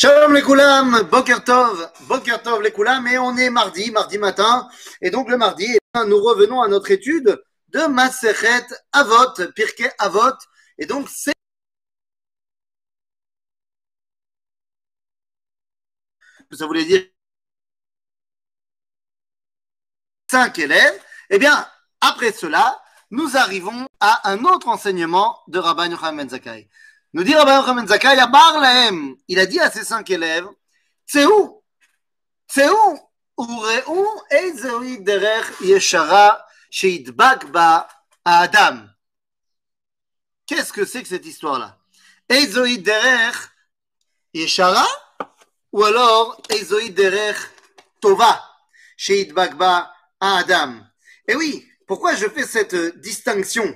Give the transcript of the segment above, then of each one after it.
Shalom les Koulam, Boker Tov, Boker Tov les Koulam, et on est mardi, mardi matin, et donc le mardi, eh nous revenons à notre étude de Masechet Avot, Pirkei Avot, et donc c'est ça voulait dire cinq élèves, eh bien, après cela, nous arrivons à un autre enseignement de Rabbi Yochanan Ben Zakkai. Nous dit Rabbi Yochanan Ben Zakkai, Lahem, il a dit à ses cinq élèves, c'est où C'est où וראו איזוהי דרך ישרה שידבק בה האדם. Qu'est-ce que c'est que cette histoire-là איזוהי דרך ישרה ou alors איזוהי דרך טובה שידבק בה האדם. Et oui, pourquoi je fais cette distinction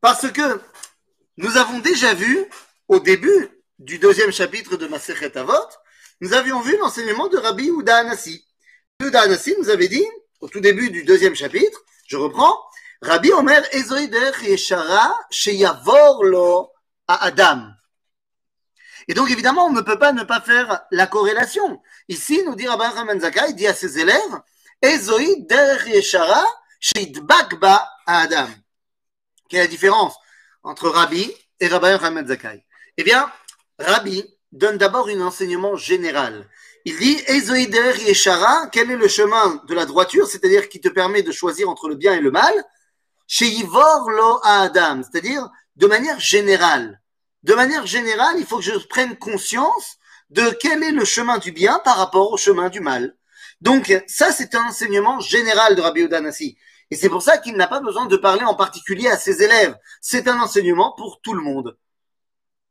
Parce que nous avons déjà vu au début du deuxième chapitre de Masechet Avot, nous avions vu l'enseignement de Rabbi Uda Anassi. Uda Anassi nous avait dit, au tout début du deuxième chapitre, je reprends, Rabbi Omer Ezoi derech yeshara sheyavor lo à Adam. Et donc évidemment, on ne peut pas ne pas faire la corrélation. Ici, nous dit Rabbi Haman Zakai, il dit à ses élèves, Ezoi derech yeshara sheidbak ba Adam. Quelle est la différence? Entre Rabbi et Rabbi Haman Zakai Eh bien, Rabbi donne d'abord un enseignement général. Il dit Ezoider Yeshara, quel est le chemin de la droiture, c'est-à-dire qui te permet de choisir entre le bien et le mal? Chez Yivor Lo Adam, c'est-à-dire de manière générale. De manière générale, il faut que je prenne conscience de quel est le chemin du bien par rapport au chemin du mal. Donc, ça, c'est un enseignement général de Rabbi Udanasi. Et c'est pour ça qu'il n'a pas besoin de parler en particulier à ses élèves. C'est un enseignement pour tout le monde.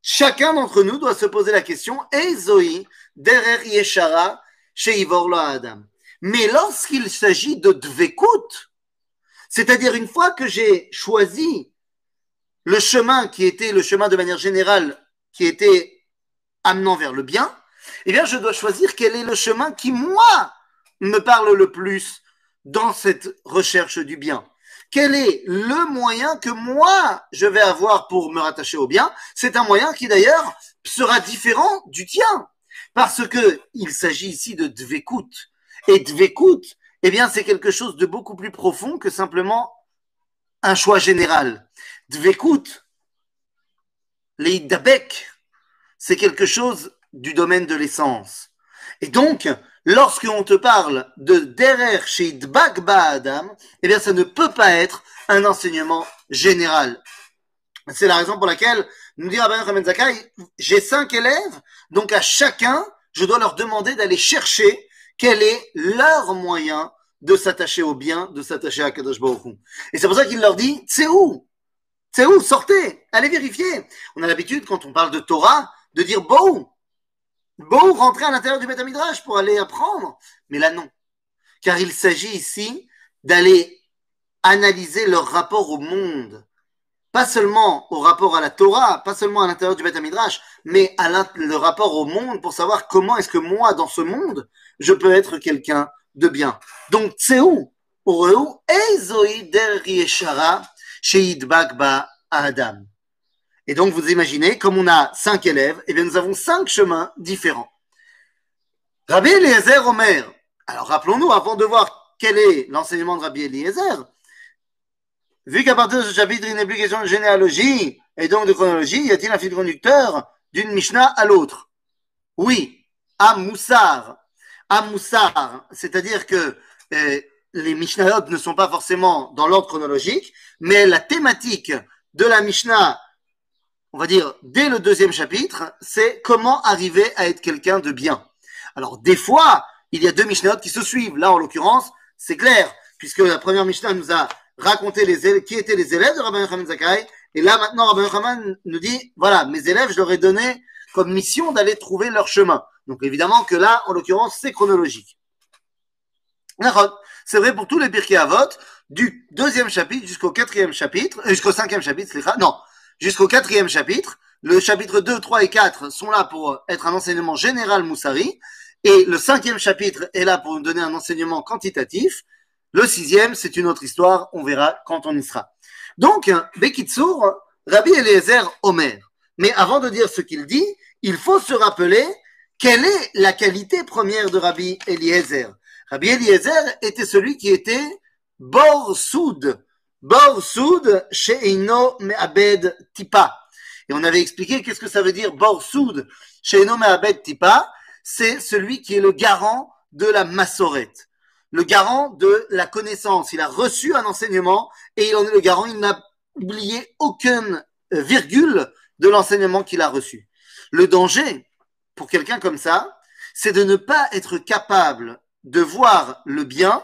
Chacun d'entre nous doit se poser la question derer yeshara adam. Mais lorsqu'il s'agit de dvekut, c'est-à-dire une fois que j'ai choisi le chemin qui était le chemin de manière générale, qui était amenant vers le bien, eh bien, je dois choisir quel est le chemin qui, moi, me parle le plus dans cette recherche du bien quel est le moyen que moi je vais avoir pour me rattacher au bien? C'est un moyen qui d'ailleurs sera différent du tien, parce que il s'agit ici de dvekut. Et dvekut, eh bien, c'est quelque chose de beaucoup plus profond que simplement un choix général. Dvekut, leidabek, c'est quelque chose du domaine de l'essence. Et donc, lorsqu'on te parle de derer chez Dbagba Adam, eh bien, ça ne peut pas être un enseignement général. C'est la raison pour laquelle nous dit Rabbi Chaim Zakai, j'ai cinq élèves, donc à chacun, je dois leur demander d'aller chercher quel est leur moyen de s'attacher au bien, de s'attacher à Kadosh Baruch. Et c'est pour ça qu'il leur dit, c'est où? C'est où? Sortez! Allez vérifier! On a l'habitude, quand on parle de Torah, de dire, bon, Bon, rentrer à l'intérieur du Beth Midrash pour aller apprendre. Mais là, non. Car il s'agit ici d'aller analyser leur rapport au monde. Pas seulement au rapport à la Torah, pas seulement à l'intérieur du Beth Midrash, mais à le rapport au monde pour savoir comment est-ce que moi, dans ce monde, je peux être quelqu'un de bien. Donc, c'est où? Adam. Et donc, vous imaginez, comme on a cinq élèves, eh bien, nous avons cinq chemins différents. Rabbi Eliezer Omer. Alors, rappelons-nous, avant de voir quel est l'enseignement de Rabbi Eliezer, vu qu'à partir de ce chapitre, il n'est plus question de généalogie et donc de chronologie, y a-t-il un fil conducteur d'une Mishnah à l'autre? Oui, à Moussar. À Moussar, c'est-à-dire que euh, les Mishnahot ne sont pas forcément dans l'ordre chronologique, mais la thématique de la Mishnah on va dire, dès le deuxième chapitre, c'est comment arriver à être quelqu'un de bien. Alors, des fois, il y a deux Mishnahot qui se suivent. Là, en l'occurrence, c'est clair, puisque la première Mishnah nous a raconté les qui étaient les élèves de Rabbi Yochanan Zakai. Et là, maintenant, Rabbi Yochanan nous dit, voilà, mes élèves, je leur ai donné comme mission d'aller trouver leur chemin. Donc, évidemment que là, en l'occurrence, c'est chronologique. C'est vrai pour tous les Pirkei Avot, du deuxième chapitre jusqu'au quatrième chapitre, euh, jusqu'au cinquième chapitre, non, jusqu'au quatrième chapitre. Le chapitre 2, 3 et 4 sont là pour être un enseignement général Moussari. Et le cinquième chapitre est là pour nous donner un enseignement quantitatif. Le sixième, c'est une autre histoire. On verra quand on y sera. Donc, Bekitsour, Rabbi Eliezer Omer. Mais avant de dire ce qu'il dit, il faut se rappeler quelle est la qualité première de Rabbi Eliezer. Rabbi Eliezer était celui qui était Bor Soud. Bor Soud, Sheino Me'abed Tipa. Et on avait expliqué qu'est-ce que ça veut dire Bor Soud, Sheino Me'abed Tipa. C'est celui qui est le garant de la massorette, le garant de la connaissance. Il a reçu un enseignement et il en est le garant. Il n'a oublié aucune euh, virgule de l'enseignement qu'il a reçu. Le danger pour quelqu'un comme ça, c'est de ne pas être capable de voir le bien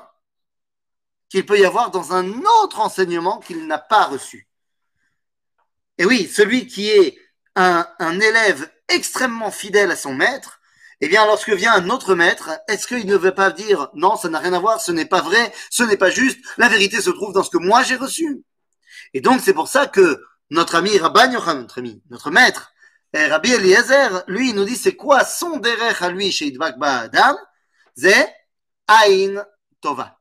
qu'il peut y avoir dans un autre enseignement qu'il n'a pas reçu. Et oui, celui qui est un, un, élève extrêmement fidèle à son maître, eh bien, lorsque vient un autre maître, est-ce qu'il ne veut pas dire non, ça n'a rien à voir, ce n'est pas vrai, ce n'est pas juste, la vérité se trouve dans ce que moi j'ai reçu. Et donc, c'est pour ça que notre ami Rabban Yochanan, notre ami, notre maître, eh, Rabbi Eliezer, lui, il nous dit c'est quoi son derech à lui chez Idvak Adam C'est Ain Tova.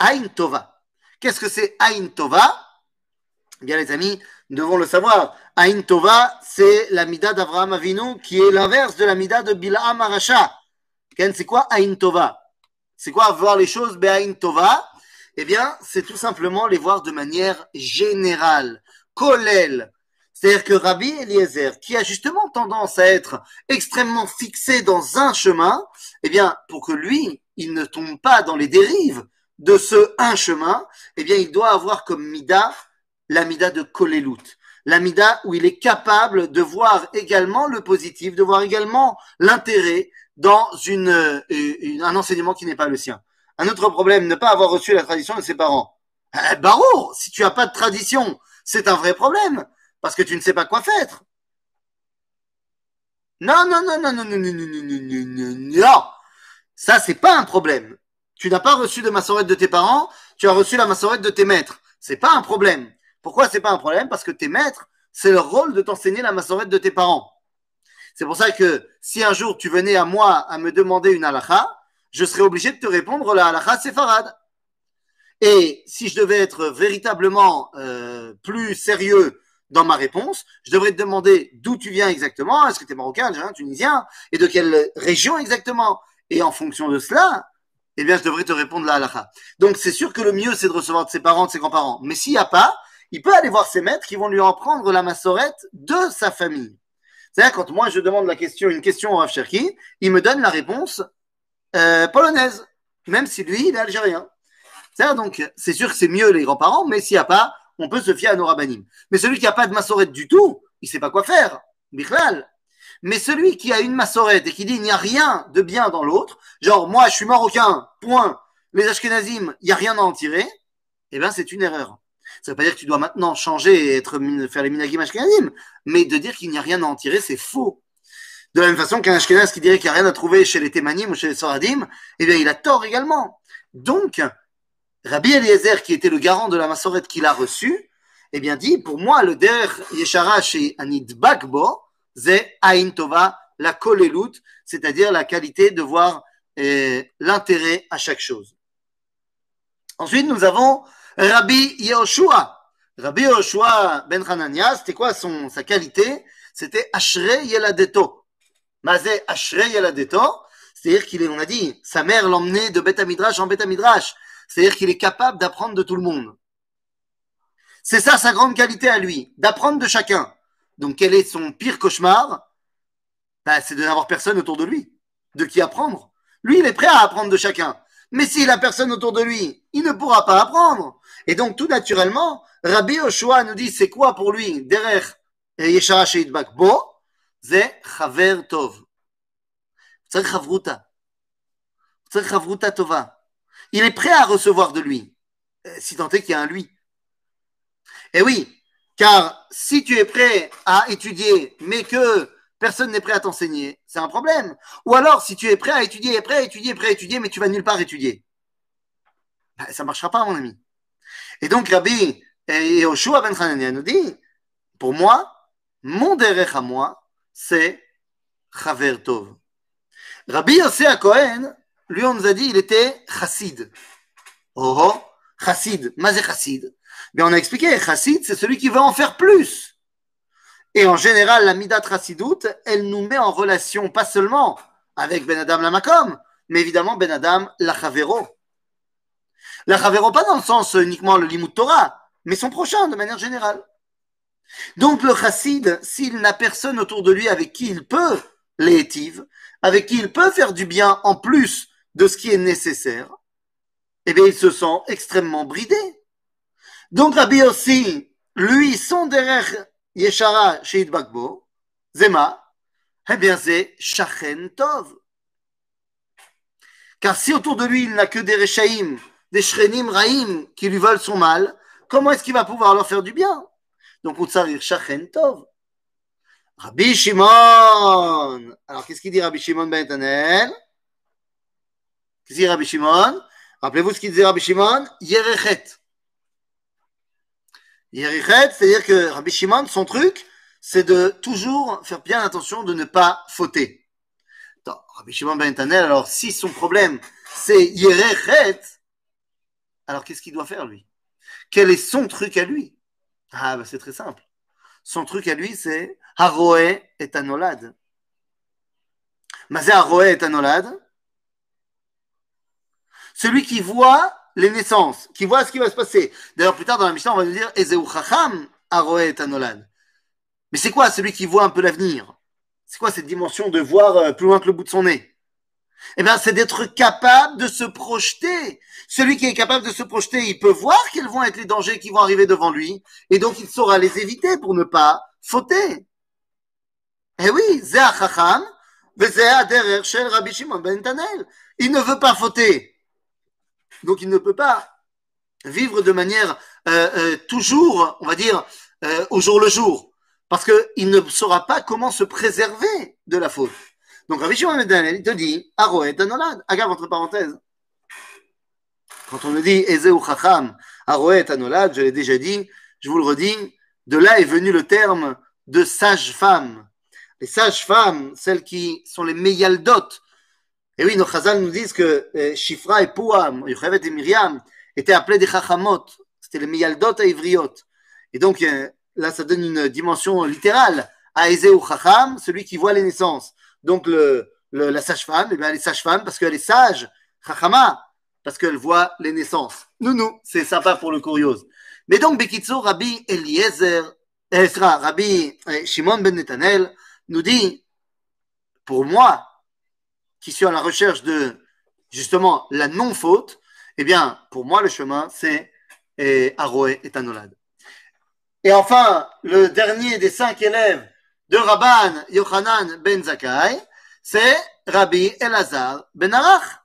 Ain Tova. Qu'est-ce que c'est Ain Tova? Eh bien, les amis, nous devons le savoir. Ain Tova, c'est la mida d'Avraham Avinu qui est l'inverse de la mida de Bil'am Arasha. C'est quoi Ain Tova? C'est quoi voir les choses Be'ain Tova? Eh bien, c'est tout simplement les voir de manière générale. Kolel. C'est-à-dire que Rabbi Eliezer, qui a justement tendance à être extrêmement fixé dans un chemin, eh bien, pour que lui, il ne tombe pas dans les dérives de ce un chemin, eh bien, il doit avoir comme mida la mida de Kolelut. La mida où il est capable de voir également le positif, de voir également l'intérêt dans une, un enseignement qui n'est pas le sien. Un autre problème, ne pas avoir reçu la tradition de ses parents. Eh, Barreau, si tu n'as pas de tradition, c'est un vrai problème, parce que tu ne sais pas quoi faire. Non, non, non, non, non, non, non, non, non, non, non, non. Ça, c'est pas un problème. Tu n'as pas reçu de massorette de tes parents, tu as reçu la massorette de tes maîtres. C'est pas un problème. Pourquoi c'est pas un problème? Parce que tes maîtres, c'est leur rôle de t'enseigner la massorette de tes parents. C'est pour ça que si un jour tu venais à moi à me demander une halakha, je serais obligé de te répondre la halakha séfarade. Et si je devais être véritablement euh, plus sérieux dans ma réponse, je devrais te demander d'où tu viens exactement, est-ce que tu es marocain, tunisien, et de quelle région exactement? Et en fonction de cela, eh bien, je devrais te répondre la halakha. Donc, c'est sûr que le mieux, c'est de recevoir de ses parents, de ses grands-parents. Mais s'il n'y a pas, il peut aller voir ses maîtres qui vont lui en prendre la massorette de sa famille. C'est-à-dire, quand moi, je demande la question, une question au Rav Cherki, il me donne la réponse euh, polonaise, même si lui, il est algérien. Donc, c'est sûr que c'est mieux les grands-parents, mais s'il n'y a pas, on peut se fier à nos rabbinim. Mais celui qui n'a pas de massorette du tout, il ne sait pas quoi faire. Bichlal. Mais celui qui a une massorette et qui dit il n'y a rien de bien dans l'autre, genre moi je suis marocain, point, les ashkenazim, il n'y a rien à en tirer, eh bien c'est une erreur. Ça ne veut pas dire que tu dois maintenant changer et être, faire les minagim ashkenazim, mais de dire qu'il n'y a rien à en tirer, c'est faux. De la même façon qu'un ashkenaz qui dirait qu'il n'y a rien à trouver chez les témanim ou chez les soradim, eh bien il a tort également. Donc, Rabbi Eliezer, qui était le garant de la massorette qu'il a reçue, eh bien dit, pour moi, le der yeshara chez Anid Bakbo, c'est Ain Tova, la kolelut, c'est-à-dire la qualité de voir eh, l'intérêt à chaque chose. Ensuite, nous avons Rabbi Yehoshua. Rabbi Yehoshua ben Hanania, c'était quoi son, sa qualité? C'était Ashre Yeladeto. Mazé Ashre Yeladeto, c'est-à-dire qu'il est, on a dit, sa mère l'emmenait de Beth Midrash en Beth Midrash. C'est-à-dire qu'il est capable d'apprendre de tout le monde. C'est ça sa grande qualité à lui, d'apprendre de chacun. Donc quel est son pire cauchemar? Ben, C'est de n'avoir personne autour de lui. De qui apprendre Lui, il est prêt à apprendre de chacun. Mais s'il a personne autour de lui, il ne pourra pas apprendre. Et donc tout naturellement, Rabbi Oshua nous dit c'est quoi pour lui Derech Yeshara Sheidbak Bo, c'est Chaver Tov. Tova il est prêt à recevoir de lui, euh, si tant est qu'il y a un lui. Et oui, car si tu es prêt à étudier, mais que personne n'est prêt à t'enseigner, c'est un problème. Ou alors, si tu es prêt à étudier, prêt à étudier, prêt à étudier, mais tu vas nulle part étudier, ben, ça ne marchera pas, mon ami. Et donc, Rabbi Yoshua ben Hanania nous dit, pour moi, mon derech à moi, c'est Chaver Tov. Rabbi Yosef Cohen lui, on nous a dit, il était chassid. Oh, oh, chassid. Mazé chassid. Mais on a expliqué, chassid, c'est celui qui veut en faire plus. Et en général, la Midat Rassidout, elle nous met en relation pas seulement avec Ben Adam la Makom, mais évidemment Ben Adam la Chavero. La Chavero, pas dans le sens uniquement le Limut Torah, mais son prochain de manière générale. Donc le chassid, s'il n'a personne autour de lui avec qui il peut les avec qui il peut faire du bien en plus de ce qui est nécessaire, eh bien il se sent extrêmement bridé. Donc Rabbi aussi, lui, son derrière Yeshara Sheid Bakbo, Zema, eh bien c'est Shachen Tov. Car si autour de lui il n'a que des Rechaim, des Shrenim Raim qui lui veulent son mal, comment est-ce qu'il va pouvoir leur faire du bien? Donc, Utsarir Shachen Tov. Rabbi Shimon. Alors, qu'est-ce qu'il dit Rabbi Shimon Ben Qu'est-ce qu'il dit Rabbi Shimon? Rappelez-vous ce qu'il disait Rabbi Shimon? Yerechet. C'est-à-dire que Rabbi Shimon, son truc, c'est de toujours faire bien attention de ne pas fauter. Rabbi Shimon Ben alors si son problème c'est Yerechet, alors qu'est-ce qu'il doit faire lui? Quel est son truc à lui? Ah, bah, c'est très simple. Son truc à lui, c'est Haroé et Anolad. Mazé Haroé et Anolad. Celui qui voit les naissances, qui voit ce qui va se passer. D'ailleurs, plus tard dans la Mishnah, on va nous dire Ezeu Chacham Haroé et Anolad. Mais c'est quoi celui qui voit un peu l'avenir? C'est quoi cette dimension de voir euh, plus loin que le bout de son nez? Eh bien, c'est d'être capable de se projeter. Celui qui est capable de se projeter, il peut voir quels vont être les dangers qui vont arriver devant lui, et donc il saura les éviter pour ne pas fauter. Eh oui, Chacham, shel Rabbi Shimon ben Il ne veut pas fauter. Donc il ne peut pas vivre de manière euh, euh, toujours, on va dire, euh, au jour le jour. Parce qu'il ne saura pas comment se préserver de la faute. Donc Rabbi Shimon te dit, Aroet Anolad. Agave entre parenthèses. Quand on me dit Ezeu Chacham, Aroet Anolad, je l'ai déjà dit, je vous le redis, de là est venu le terme de sage-femme. Les sages-femmes, celles qui sont les Meyaldot. Et oui, nos Chazal nous disent que euh, Shifra et Pouam, Yochevet et Myriam, étaient appelés des Chachamot. C'était les Meyaldot à Ivriot. Et donc, euh, là, ça donne une dimension littérale à Ezeu Chacham, celui qui voit les naissances donc la sage-femme, eh bien, elle est sage-femme parce qu'elle est sage, chachama, parce qu'elle voit les naissances. Nous, c'est sympa pour le curiose. Mais donc, Bekitsu, Rabbi Eliezer, eh, Rabbi eh, Shimon ben Netanel nous dit, pour moi, qui suis à la recherche de, justement, la non-faute, eh bien, pour moi, le chemin, c'est eh, Aroé et Tanolad. Et enfin, le dernier des cinq élèves de Rabban Yochanan ben Zakai, c'est Rabbi Elazar ben Arach.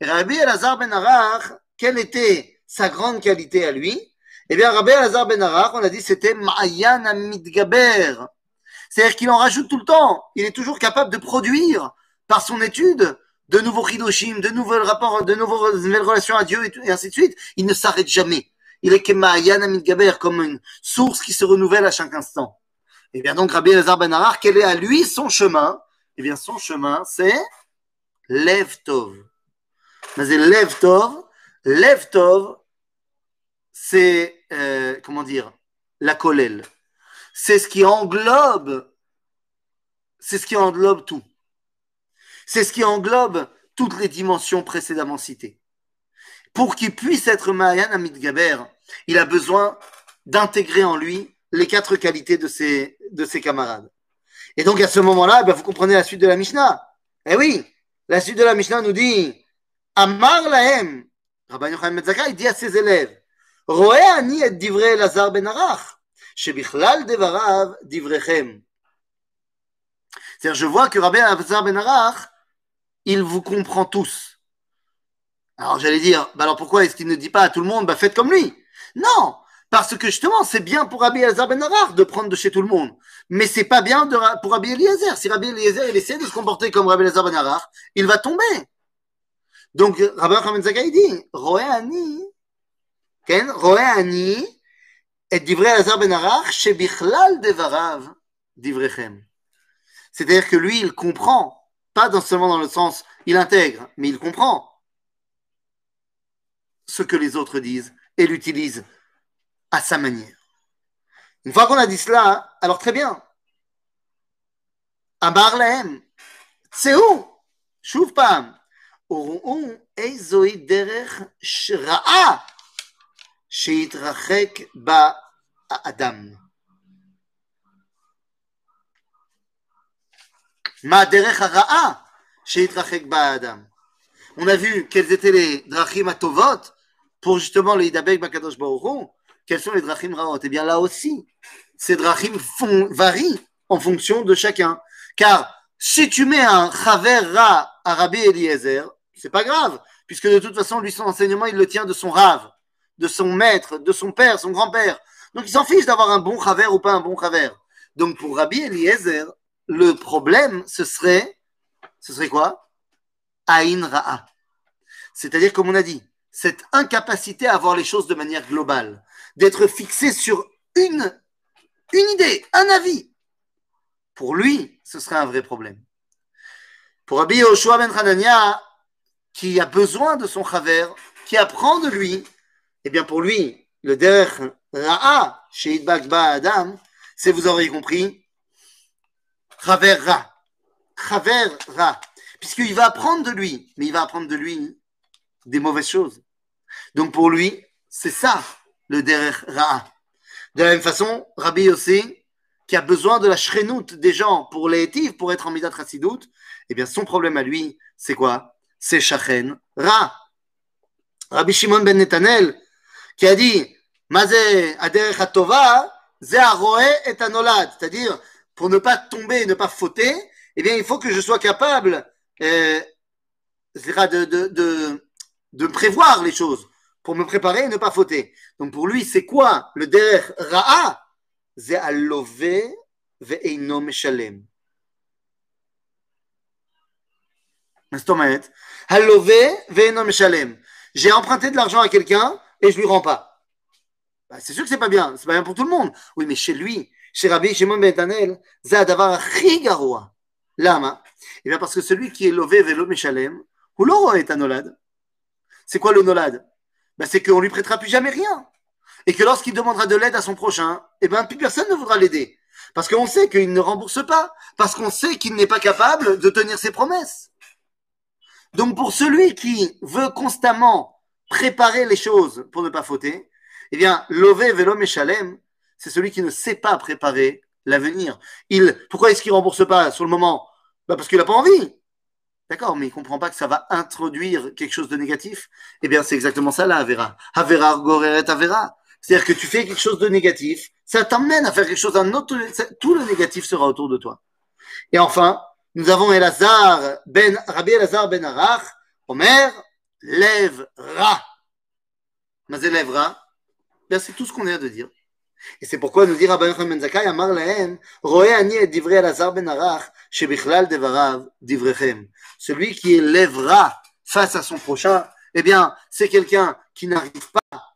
Rabbi Elazar ben Arach, quelle était sa grande qualité à lui? Eh bien, Rabbi Elazar ben Arach, on a dit, c'était Ma'ayan Amidgaber. C'est-à-dire qu'il en rajoute tout le temps. Il est toujours capable de produire, par son étude, de nouveaux Hidoshim, de nouveaux rapports, de nouvelles relations à Dieu et, ainsi de suite. Il ne s'arrête jamais. Il est Amidgaber, comme une source qui se renouvelle à chaque instant. Et eh bien donc Rabbi Elazar Ben quel est à lui son chemin? Eh bien son chemin, c'est Lev Tov. Mais c'est Lev Tov. Lev Tov, c'est, euh, comment dire, la kolel. C'est ce qui englobe, c'est ce qui englobe tout. C'est ce qui englobe toutes les dimensions précédemment citées. Pour qu'il puisse être Mayan Amit Gaber, il a besoin d'intégrer en lui les quatre qualités de ses, de ses camarades. Et donc à ce moment-là, ben, vous comprenez la suite de la Mishnah. Eh oui, la suite de la Mishnah nous dit Amar lahem, Rabbi Yochanan Metzaka, il dit à ses élèves Roé ani et divrei Lazar ben Arach, shebichlal devarav divrechem. C'est-à-dire, je vois que Rabbi Lazar ben Arach, il vous comprend tous. Alors j'allais dire, bah alors pourquoi est-ce qu'il ne dit pas à tout le monde, bah faites comme lui? Non, parce que justement, c'est bien pour Rabbi Elazar ben Arar de prendre de chez tout le monde. Mais c'est pas bien pour Rabbi Eliezer. Si Rabbi Eliezer il essaie de se comporter comme Rabbi Elazar ben Arar, il va tomber. Donc, Rabbi Chaim Zakai dit, Roé Ani, Ken, Roé Ani, et divrei Elazar ben Arar, shebichlal devarav, divrechem. C'est-à-dire que lui, il comprend, pas seulement dans le sens il intègre, mais il comprend ce que les autres disent et l'utilise à sa manière. Une fois qu'on a dit cela, alors très bien. Amar lahem, tseu, shuv pam, uru'u eizoi derech shra'a ba adam. On a vu quelles étaient les drachim atovot pour justement le Hidabek Bakadosh Hu. Quels sont les drachim raot Eh bien là aussi, ces drachim font, varient en fonction de chacun. Car si tu mets un chaver ra à Rabbi Eliezer, c'est pas grave, puisque de toute façon, lui, son enseignement, il le tient de son rave, de son maître, de son père, son grand-père. Donc il s'en fiche d'avoir un bon chaver ou pas un bon chaver. Donc pour Rabbi Eliezer, le problème, ce serait, ce serait quoi? Aïn Ra'a. C'est-à-dire, comme on a dit, cette incapacité à voir les choses de manière globale, d'être fixé sur une, une idée, un avis. Pour lui, ce serait un vrai problème. Pour Rabbi Yoshua ben Hanania, qui a besoin de son chaver, qui apprend de lui, eh bien pour lui, le derech ra'a, chez Idbakba Adam, c'est, vous aurez compris, chaver ra. Chaver ra. Puisqu'il va apprendre de lui, mais il va apprendre de lui des mauvaises choses. Donc pour lui, c'est ça le derech ra'a. De la même façon, Rabbi aussi, qui a besoin de la shrenout des gens pour les pour être en midat chassidout, eh bien son problème à lui, c'est quoi? C'est shachen ra. Rabbi Shimon ben Netanel, qui a dit, Mazé aderech ze et anolad, c'est-à-dire, pour ne pas tomber, ne pas fauter, eh bien il faut que je sois capable euh, de, prévoir les choses pour me préparer et ne pas fauter. Donc pour lui, c'est quoi le der ra'a? C'est alové ve'eino meshalem. J'ai emprunté de l'argent à quelqu'un et je lui rends pas. Bah, c'est sûr que c'est pas bien, c'est pas bien pour tout le monde. Oui, mais chez lui, chez Rabbi Shimon Ben Tanel, Zadavar Chigaroua. Lama. Eh bien parce que celui qui est lové velo meshalem, ou l'oro est anolad. C'est quoi le nolad ben, C'est qu'on lui prêtera plus jamais rien. Et que lorsqu'il demandera de l'aide à son prochain, eh ben, plus personne ne voudra l'aider. Parce qu'on sait qu'il ne rembourse pas. Parce qu'on sait qu'il n'est pas capable de tenir ses promesses. Donc pour celui qui veut constamment préparer les choses pour ne pas fauter, eh bien, lové velo meshalem, c'est celui qui ne sait pas préparer l'avenir. Il, pourquoi est-ce qu'il rembourse pas sur le moment? Bah Parce qu'il n'a pas envie. D'accord, mais il ne comprend pas que ça va introduire quelque chose de négatif. Eh bien, c'est exactement ça, la Avera. Avera goreret Avera. C'est-à-dire que tu fais quelque chose de négatif, ça t'emmène à faire quelque chose d'un autre, tout le négatif sera autour de toi. Et enfin, nous avons Elazar ben, Rabbi Elazar ben Arach, Omer, lève ra. Mais lève ra, bien c'est tout ce qu'on vient de dire. Et c'est pourquoi nous dit Rabbi Yochanan ben Zakkai, Amar divrei Elazar ben Arach, divrechem. Celui qui lèvera face à son prochain, eh bien, c'est quelqu'un qui n'arrive pas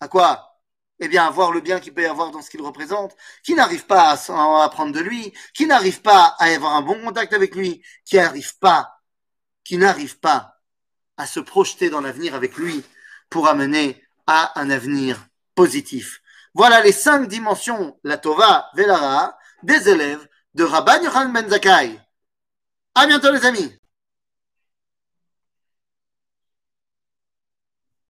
à quoi? Eh bien, à voir le bien qu'il peut y avoir dans ce qu'il représente, qui n'arrive pas à apprendre de lui, qui n'arrive pas à avoir un bon contact avec lui, qui n'arrive pas, qui n'arrive pas à se projeter dans l'avenir avec lui pour amener à un avenir positif. Voilà les cinq dimensions, la Tova, Velara, des élèves de Rabban Yochanan Ben Zakkai. À bientôt les amis